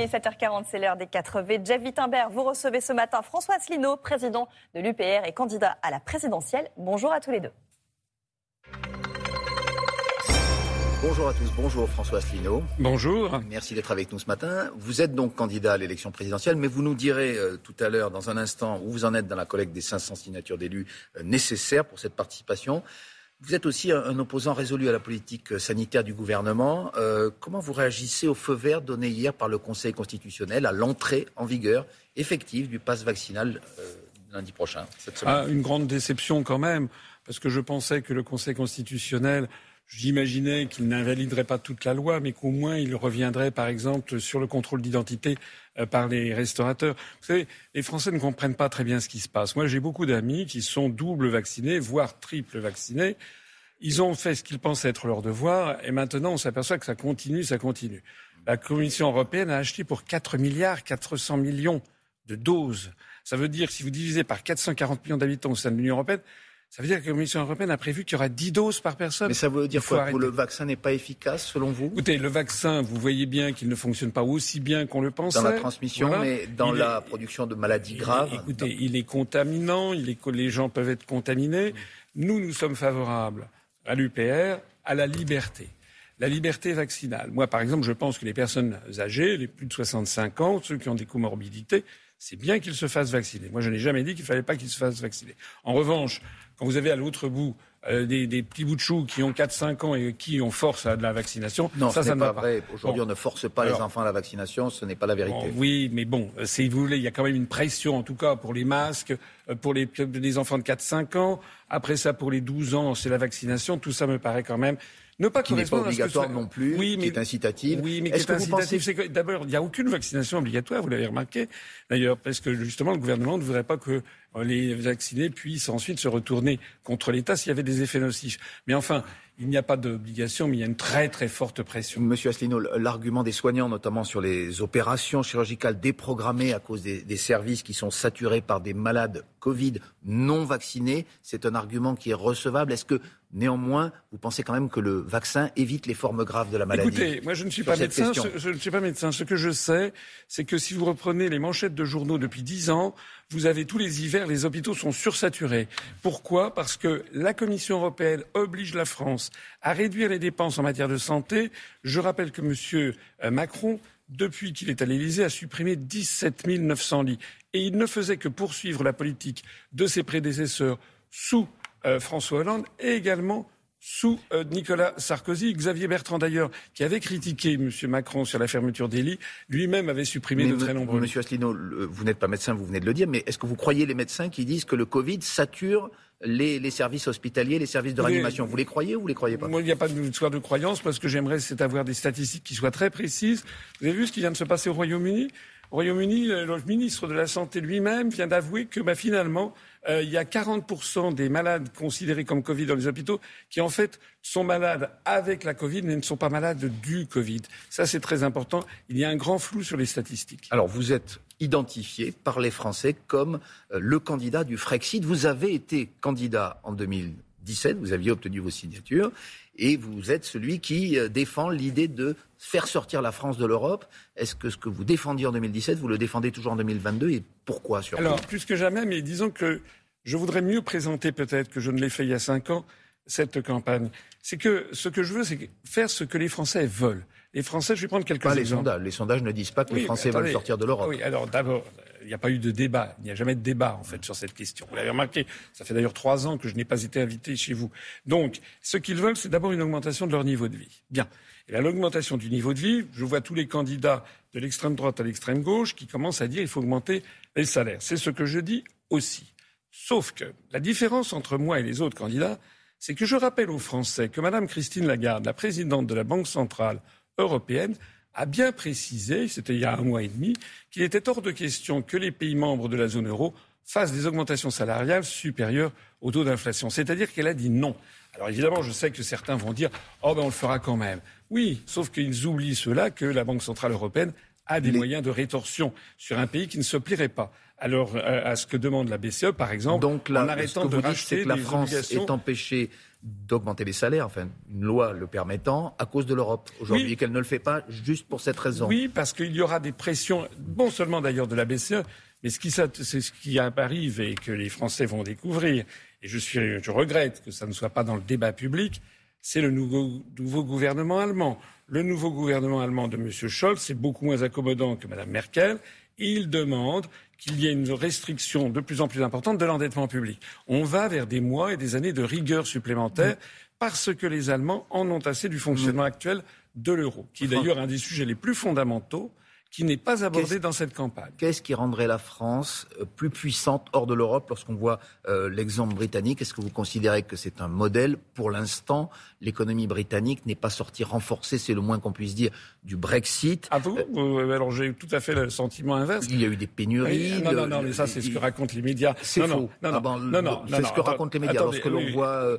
il est 7h40, c'est l'heure des 4V. Jeff Wittenberg, vous recevez ce matin François Asselineau, président de l'UPR et candidat à la présidentielle. Bonjour à tous les deux. Bonjour à tous, bonjour François Asselineau. Bonjour. Merci d'être avec nous ce matin. Vous êtes donc candidat à l'élection présidentielle, mais vous nous direz euh, tout à l'heure, dans un instant, où vous en êtes dans la collecte des 500 signatures d'élus euh, nécessaires pour cette participation. Vous êtes aussi un, opposant résolu à la politique euh, sanitaire du gouvernement. comment vous réagissez au feu vert donné hier par le Conseil constitutionnel à l'entrée en vigueur effective du pass vaccinal lundi prochain cette semaine? Ah, Une grande déception quand même, parce que je pensais que le Conseil constitutionnel J'imaginais qu'il n'invaliderait pas toute la loi, mais qu'au moins il reviendrait, par exemple, sur le contrôle d'identité euh, par les restaurateurs. Vous savez, les Français ne comprennent pas très bien ce qui se passe. Moi, j'ai beaucoup d'amis qui sont double vaccinés, voire triple vaccinés. Ils ont fait ce qu'ils pensaient être leur devoir, et maintenant on s'aperçoit que ça continue, ça continue. La Commission européenne a acheté pour 4 milliards 400 millions de doses. Ça veut dire, si vous divisez par 440 millions d'habitants au sein de l'Union européenne, ça veut dire que la Commission européenne a prévu qu'il y aura 10 doses par personne. Mais ça veut dire quoi Que le vaccin n'est pas efficace, selon vous? Écoutez, le vaccin, vous voyez bien qu'il ne fonctionne pas aussi bien qu'on le pensait. Dans la transmission, mais dans la production de maladies graves. écoutez, il est contaminant, il est, les gens peuvent être contaminés. Nous, nous sommes favorables à l'UPR, à la liberté. La liberté vaccinale. Moi, par exemple, je pense que les personnes âgées, les plus de 65 ans, ceux qui ont des comorbidités, c'est bien qu'ils se fassent vacciner. Moi, je n'ai jamais dit qu'il ne fallait pas qu'ils se fassent vacciner. En revanche, quand vous avez à l'autre bout euh, des, petits bouts de choux qui ont 4-5 ans et qui ont force à de la vaccination. Non, ça, ce n'est pas, vrai. Aujourd'hui, on ne force pas les enfants à la vaccination, ce n'est pas la vérité. oui, mais bon, si vous voulez, il y a quand même une pression, en tout cas, pour les masques, euh, pour les, les enfants de 4-5 ans. Après ça, pour les 12 ans, c'est la vaccination. Tout ça me paraît quand même ne pas qui n'est pas obligatoire non plus, oui, mais, qui est incitative. Oui, mais qui est, incitative, c'est que d'abord, il n'y a aucune vaccination obligatoire, vous l'avez remarqué, d'ailleurs, parce que justement, le gouvernement ne voudrait pas que les vaccinés puissent ensuite se retourner contre l'État s'il y avait des effets nocifs. Mais enfin, il n'y a pas d'obligation, mais il y a une très très forte pression. Monsieur Asselineau, l'argument des soignants, notamment sur les opérations chirurgicales déprogrammées à cause des, services qui sont saturés par des malades Covid non vaccinés, c'est un argument qui est recevable. Est-ce que néanmoins, vous pensez quand même que le vaccin évite les formes graves de la maladie Écoutez, moi je ne suis pas médecin. je ne suis pas médecin. Ce que je sais, c'est que si vous reprenez les manchettes de journaux depuis dix ans, vous avez tous les hivers, les hôpitaux sont sursaturés. Pourquoi? Parce que la Commission européenne oblige la France à réduire les dépenses en matière de santé. Je rappelle que M. Euh, Macron, depuis qu'il est à l'Élysée, a supprimé 17 900 lits. Et il ne faisait que poursuivre la politique de ses prédécesseurs sous euh, François Hollande et également sous euh, Nicolas Sarkozy. Xavier Bertrand, d'ailleurs, qui avait critiqué M. Macron sur la fermeture des lits, lui-même avait supprimé de très nombreux Monsieur Asselineau, vous n'êtes pas médecin, vous venez de le dire, mais est-ce que vous croyez les médecins qui disent que le Covid sature les, services hospitaliers, les services de réanimation. Vous les croyez ou vous les croyez pas? Moi, il n'y a pas d'histoire de croyance parce que j'aimerais c'est avoir des statistiques qui soient très précises. Vous avez vu ce qui vient de se passer au Royaume-Uni? Au Royaume-Uni, le ministre de la Santé lui-même vient d'avouer que bah, finalement, euh, il y a 40% des malades considérés comme Covid dans les hôpitaux qui, en fait, sont malades avec la Covid, mais ne sont pas malades du Covid. Ça, c'est très important. Il y a un grand flou sur les statistiques. Alors, vous êtes identifié par les Français comme euh, le candidat du Frexit. Vous avez été candidat en 2017, vous aviez obtenu vos signatures, et vous êtes celui qui euh, défend l'idée de faire sortir la France de l'Europe. Est-ce que ce que vous défendiez en 2017, vous le défendez toujours en 2022 et pourquoi surtout? Alors, plus que jamais, mais disons que je voudrais mieux présenter peut-être que je ne l'ai fait il y a cinq ans cette campagne. C'est que ce que je veux, c'est faire ce que les Français veulent. Les Français, je vais prendre quelques pas Les sondages. les sondages ne disent pas que les Français veulent sortir de l'Europe. Oui, alors d'abord, il n'y a pas eu de débat. Il n'y a jamais de débat, en fait, sur cette question. Vous l'avez remarqué. Ça fait d'ailleurs trois ans que je n'ai pas été invité chez vous. Donc, ce qu'ils veulent, c'est d'abord une augmentation de leur niveau de vie. Bien. Et l'augmentation du niveau de vie, je vois tous les candidats de l'extrême droite à l'extrême gauche qui commencent à dire qu'il faut augmenter les salaires. C'est ce que je dis aussi. Sauf que la différence entre moi et les autres candidats, c'est que je rappelle aux Français que Mme Christine Lagarde, la présidente de la Banque centrale européenne, a bien précisé, c'était il y a un mois et demi, qu'il était hors de question que les pays membres de la zone euro fassent des augmentations salariales supérieures au taux d'inflation. C'est-à-dire qu'elle a dit non. Alors évidemment, je sais que certains vont dire Oh ben on le fera quand même. Oui, sauf qu'ils oublient cela que la Banque centrale européenne a des moyens de rétorsion sur un pays qui ne se plierait pas. Alors euh, à ce que demande la BCE, par exemple, Donc, en arrêtant de racheter que la France est empêchée d'augmenter les salaires, enfin une loi le permettant, à cause de l'Europe aujourd'hui, et qu'elle ne le fait pas juste pour cette raison. Oui, parce qu'il y aura des pressions, non seulement d'ailleurs de la BCE, mais ce qui, c'est ce qui arrive et que les Français vont découvrir, et je, suis, je regrette que ça ne soit pas dans le débat public, c'est le nouveau, nouveau, gouvernement allemand. Le nouveau gouvernement allemand de M. Scholz est beaucoup moins accommodant que Mme Merkel. Il demande qu'il y ait une restriction de plus en plus importante de l'endettement public. On va vers des mois et des années de rigueur supplémentaire parce que les Allemands en ont assez du fonctionnement actuel de l'euro, qui est d'ailleurs un des sujets les plus fondamentaux qui n'est pas abordé dans cette campagne. Qu'est-ce qui rendrait la France euh, plus puissante hors de l'Europe lorsqu'on voit euh, l'exemple britannique? Est-ce que vous considérez que c'est un modèle? Pour l'instant, l'économie britannique n'est pas sortie renforcée, c'est le moins qu'on puisse dire, du Brexit. Ah vous euh, Alors j'ai tout à fait le sentiment inverse. Il y a eu des pénuries. non, non, non, mais ça c'est ce que racontent les médias. C'est faux. Non, non, non, non, c'est ce que racontent les médias. Lorsque l'on voit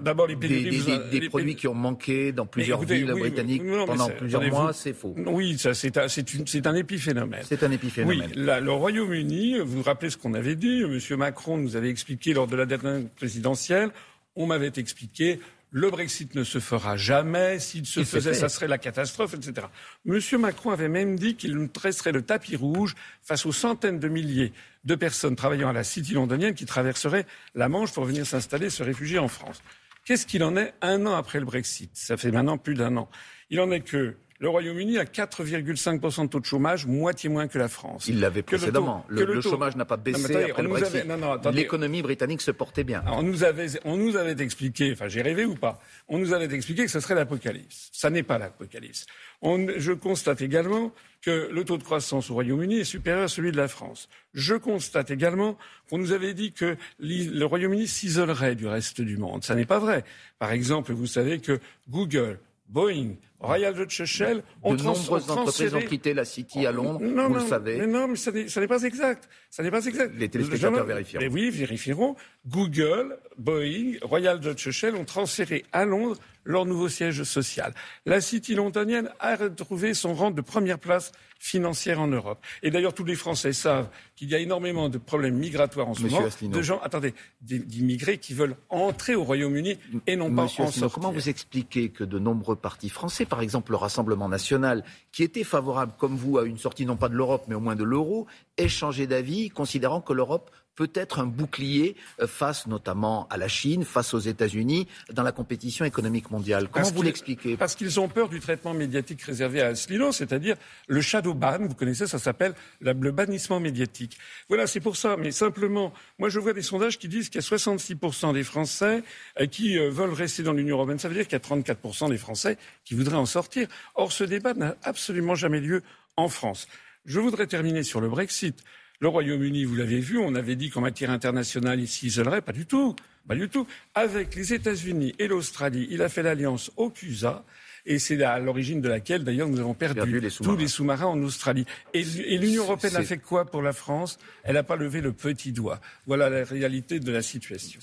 d'abord les pénuries, des, produits qui ont manqué dans plusieurs villes britanniques pendant plusieurs mois, c'est faux. Oui, ça c'est une c'est un épiphénomène. C'est un épiphénomène. Oui, le Royaume-Uni, vous vous rappelez ce qu'on avait dit M. Macron nous avait expliqué lors de la dernière présidentielle, on m'avait expliqué le Brexit ne se fera jamais. S'il se faisait, ça serait la catastrophe, etc. M. Macron avait même dit qu'il nous dresserait le tapis rouge face aux centaines de milliers de personnes travaillant à la City londonienne qui traverseraient la Manche pour venir s'installer, se réfugier en France. Qu'est-ce qu'il en est un an après le Brexit? Ça fait maintenant plus d'un an. Il en est que le Royaume-Uni a 4,5% de taux de chômage, moitié moins que la France. Il l'avait précédemment. Le, chômage n'a pas baissé après le Brexit. L'économie britannique se portait bien. on, nous avait, on nous avait expliqué, enfin j'ai rêvé ou pas, on nous avait expliqué que ce serait l'apocalypse. Ça n'est pas l'apocalypse. je constate également que le taux de croissance au Royaume-Uni est supérieur à celui de la France. Je constate également qu'on nous avait dit que le Royaume-Uni s'isolerait du reste du monde. Ça n'est pas vrai. Par exemple, vous savez que Google, Boeing, Royal Dutch Shell ont De nombreuses entreprises ont quitté la City à Londres, vous le savez. Mais non, mais ça n'est pas exact. Ça n'est pas exact. Les téléspectateurs vérifieront. Mais oui, vérifieront. Google, Boeing, Royal Dutch Shell ont transféré à Londres leur nouveau siège social. La City londonienne a retrouvé son rang de première place financière en Europe. Et d'ailleurs, tous les Français savent qu'il y a énormément de problèmes migratoires en ce moment, de gens, attendez, d'immigrés qui veulent entrer au Royaume-Uni et non pas en sortir. Comment vous expliquez que de nombreux partis français, par exemple le Rassemblement national, qui était favorable, comme vous, à une sortie non pas de l'Europe, mais au moins de l'euro, aient changé d'avis, considérant que l'Europe peut être un bouclier euh, face notamment à la Chine, face aux États-Unis, dans la compétition économique mondiale. Comment vous l'expliquez? Parce qu'ils ont peur du traitement médiatique réservé à Asselineau, c'est-à-dire le shadow ban, vous connaissez, ça s'appelle le bannissement médiatique. Voilà, c'est pour ça. Mais simplement, moi je vois des sondages qui disent qu'il y a 66% des Français euh, qui euh, veulent rester dans l'Union européenne. Ça veut dire qu'il y a 34% des Français qui voudraient en sortir. Or, ce débat n'a absolument jamais lieu en France. Je voudrais terminer sur le Brexit. Le Royaume-Uni, vous l'avez vu, on avait dit qu'en matière internationale, il s'isolerait. Pas du tout. Pas du tout. Avec les États-Unis et l'Australie, il a fait l'alliance AUKUSA. Et c'est à l'origine de laquelle, d'ailleurs, nous avons perdu, tous les sous-marins en Australie. Et, l'Union européenne a fait quoi pour la France? Elle n'a pas levé le petit doigt. Voilà la réalité de la situation.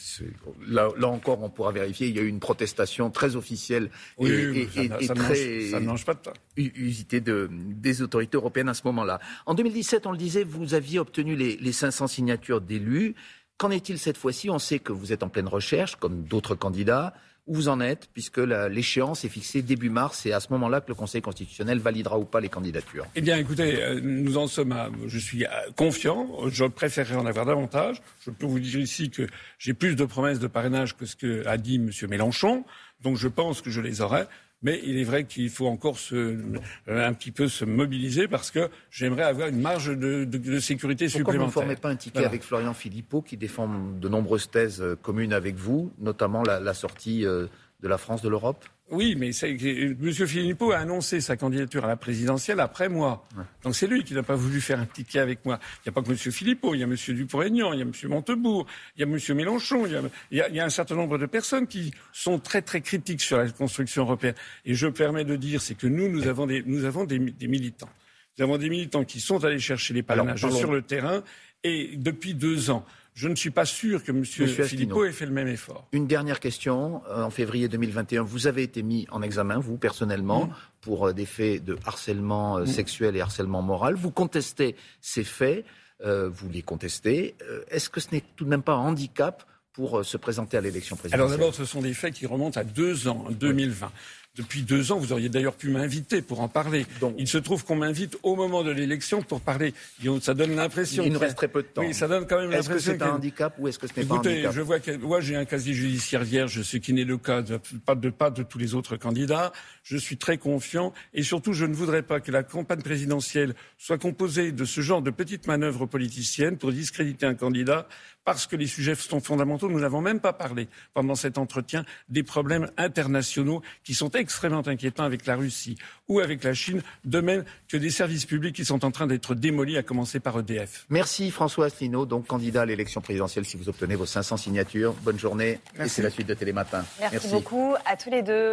Là, encore, on pourra vérifier. Il y a eu une protestation très officielle et, très ça ne mange pas de temps. usitée de, des autorités européennes à ce moment-là. En 2017, on le disait, vous aviez obtenu les, les 500 signatures d'élus. Qu'en est-il cette fois-ci? On sait que vous êtes en pleine recherche, comme d'autres candidats où vous en êtes, puisque l'échéance est fixée début mars, et à ce moment-là que le Conseil constitutionnel validera ou pas les candidatures. Eh bien, écoutez, euh, nous en sommes à, je suis euh, confiant, je préférerais en avoir davantage. Je peux vous dire ici que j'ai plus de promesses de parrainage que ce qu'a dit M. Mélenchon, donc je pense que je les aurai. Mais il est vrai qu'il faut encore se, euh, un petit peu se mobiliser parce que j'aimerais avoir une marge de, de, sécurité supplémentaire. Pourquoi vous ne formez pas un ticket avec Florian Philippot qui défend de nombreuses thèses euh, communes avec vous, notamment la, la sortie euh, de la France de l'Europe? Oui, mais M. Philippot a annoncé sa candidature à la présidentielle après moi. Donc c'est lui qui n'a pas voulu faire un ticket avec moi. Il n'y a pas que M. Philippot, il y a M. Dupont-Aignan, il y a M. Montebourg, il y a M. Mélenchon, il y a, un certain nombre de personnes qui sont très très critiques sur la construction européenne. Et je permets de dire, c'est que nous, nous avons des, nous avons des, militants. Nous avons des militants qui sont allés chercher les parrainages sur le terrain et depuis deux ans. Je ne suis pas sûr que M. Philippot ait fait le même effort. Une dernière question. Euh, en février 2021, vous avez été mis en examen, vous personnellement, mm. pour euh, des faits de harcèlement euh, mm. sexuel et harcèlement moral. Vous contestez ces faits, vous les contestez. Est-ce que ce n'est tout de même pas un handicap pour se présenter à l'élection présidentielle? Alors d'abord, ce sont des faits qui remontent à deux ans, 2020 depuis deux ans. Vous auriez d'ailleurs pu m'inviter pour en parler. il se trouve qu'on m'invite au moment de l'élection pour parler. Ça donne l'impression. Il nous reste très peu de temps. Oui, ça donne quand même l'impression. Est-ce que c'est un handicap ou est-ce que ce n'est pas un handicap je vois que moi j'ai un casier judiciaire vierge, ce qui n'est le cas de pas, de pas de tous les autres candidats. Je suis très confiant et surtout je ne voudrais pas que la campagne présidentielle soit composée de ce genre de petites manœuvres politiciennes pour discréditer un candidat parce que les sujets sont fondamentaux. Nous n'avons même pas parlé pendant cet entretien des problèmes internationaux qui sont extrêmement inquiétants avec la Russie ou avec la Chine, de même que des services publics qui sont en train d'être démolis, à commencer par EDF. Merci François Asselineau, donc candidat à l'élection présidentielle si vous obtenez vos 500 signatures. Bonne journée et c'est la suite de Télématin. Merci beaucoup à tous les deux.